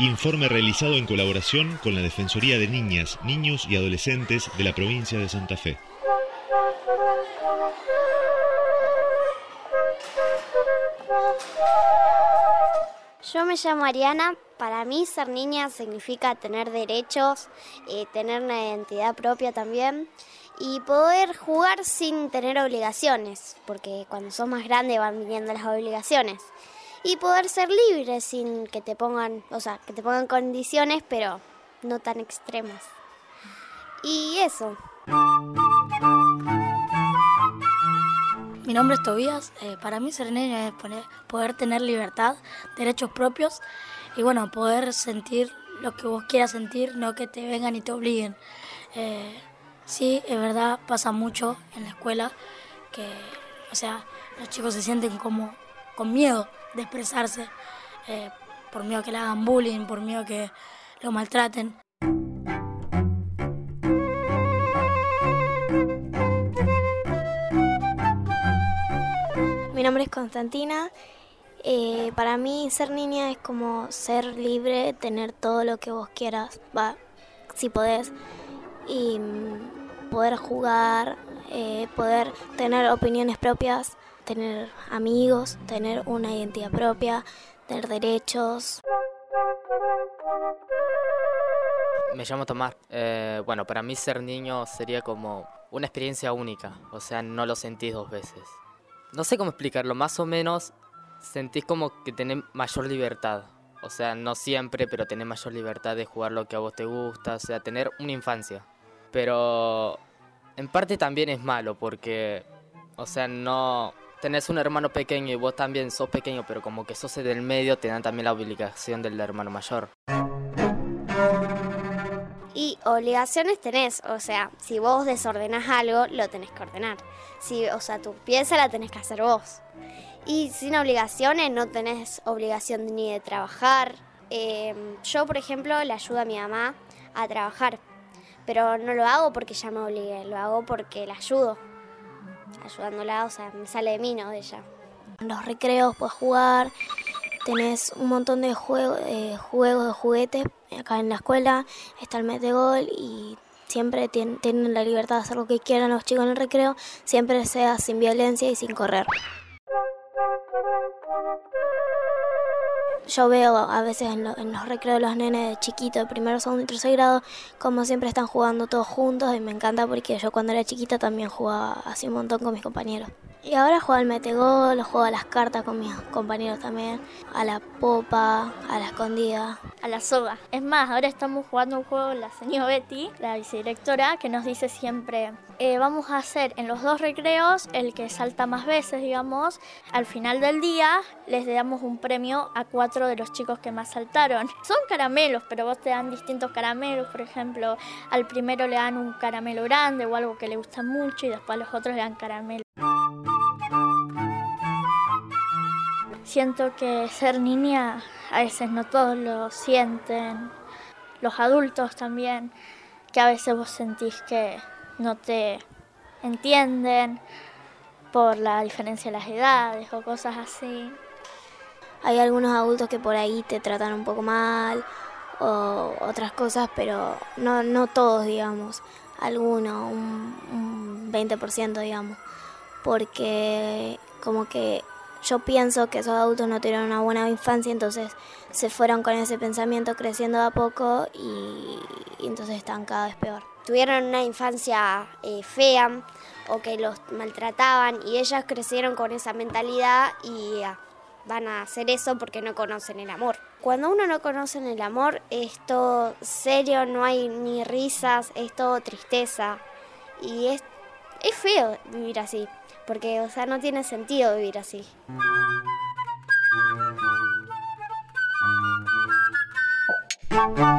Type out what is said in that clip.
Informe realizado en colaboración con la Defensoría de Niñas, Niños y Adolescentes de la provincia de Santa Fe. Yo me llamo Ariana. Para mí ser niña significa tener derechos, eh, tener una identidad propia también y poder jugar sin tener obligaciones, porque cuando sos más grande van viniendo las obligaciones. Y poder ser libre sin que te pongan, o sea, que te pongan condiciones, pero no tan extremas. Y eso. Mi nombre es Tobías. Eh, para mí ser niña es poder tener libertad, derechos propios y bueno, poder sentir lo que vos quieras sentir, no que te vengan y te obliguen. Eh, sí, es verdad, pasa mucho en la escuela que, o sea, los chicos se sienten como con miedo de expresarse, eh, por miedo que le hagan bullying, por miedo que lo maltraten. Mi nombre es Constantina. Eh, para mí ser niña es como ser libre, tener todo lo que vos quieras, va, si podés, y mm, poder jugar, eh, poder tener opiniones propias, tener amigos, tener una identidad propia, tener derechos. Me llamo Tomás. Eh, bueno, para mí ser niño sería como una experiencia única, o sea, no lo sentís dos veces no sé cómo explicarlo, más o menos sentís como que tenés mayor libertad. O sea, no siempre, pero tenés mayor libertad de jugar lo que a vos te gusta, o sea, tener una infancia. Pero en parte también es malo porque, o sea, no tenés un hermano pequeño y vos también sos pequeño, pero como que sos del medio, te dan también la obligación del hermano mayor. Y obligaciones tenés, o sea, si vos desordenás algo, lo tenés que ordenar. Si, o sea, tu pieza la tenés que hacer vos. Y sin obligaciones no tenés obligación ni de trabajar. Em, yo, por ejemplo, le ayudo a mi mamá a trabajar, pero no lo hago porque ella me obligue, lo hago porque la ayudo. Ayudándola, o sea, me sale de mí, no de ella. En los recreos puedes jugar, tenés un montón de juegos, eh, juegos de juguetes. Acá en la escuela está el metegol y siempre tienen, la libertad de hacer lo que quieran los chicos en el recreo, siempre sea sin violencia y sin correr. Yo veo a veces en, los recreos los nenes de chiquito, de primero, segundo y tercer grado, como siempre están jugando todos juntos y me encanta porque yo cuando era chiquita también jugaba así un montón con mis compañeros. Y ahora juego al metegol, juego a las cartas con mis compañeros también, a la popa, a la escondida. A la soga. Es más, ahora estamos jugando un juego la señora Betty, la vicedirectora, que nos dice siempre, eh, vamos a hacer en los dos recreos el que salta más veces, digamos. Al final del día les damos un premio a cuatro de los chicos que más saltaron. Son caramelos, pero vos te dan distintos caramelos. Por ejemplo, al primero le dan un caramelo grande o algo que le gusta mucho y después a los otros le dan caramelo. Siento que ser niña a veces no todos lo sienten, los adultos también, que a veces vos sentís que no te entienden por la diferencia de las edades o cosas así. Hay algunos adultos que por ahí te tratan un poco mal o otras cosas, pero no, no todos, digamos. Algunos, un, un 20%, digamos. Porque como que yo pienso que esos adultos no tuvieron una buena infancia, entonces se fueron con ese pensamiento creciendo a poco y, entonces están cada vez peor. Tuvieron una infancia eh, fea o que los maltrataban y ellas crecieron con esa mentalidad y ah, van a hacer eso porque no conocen el amor. Cuando uno no conoce el amor, es todo serio, no hay ni risas, es todo tristeza. Y es, es feo vivir así, porque, o sea, no tiene sentido vivir así.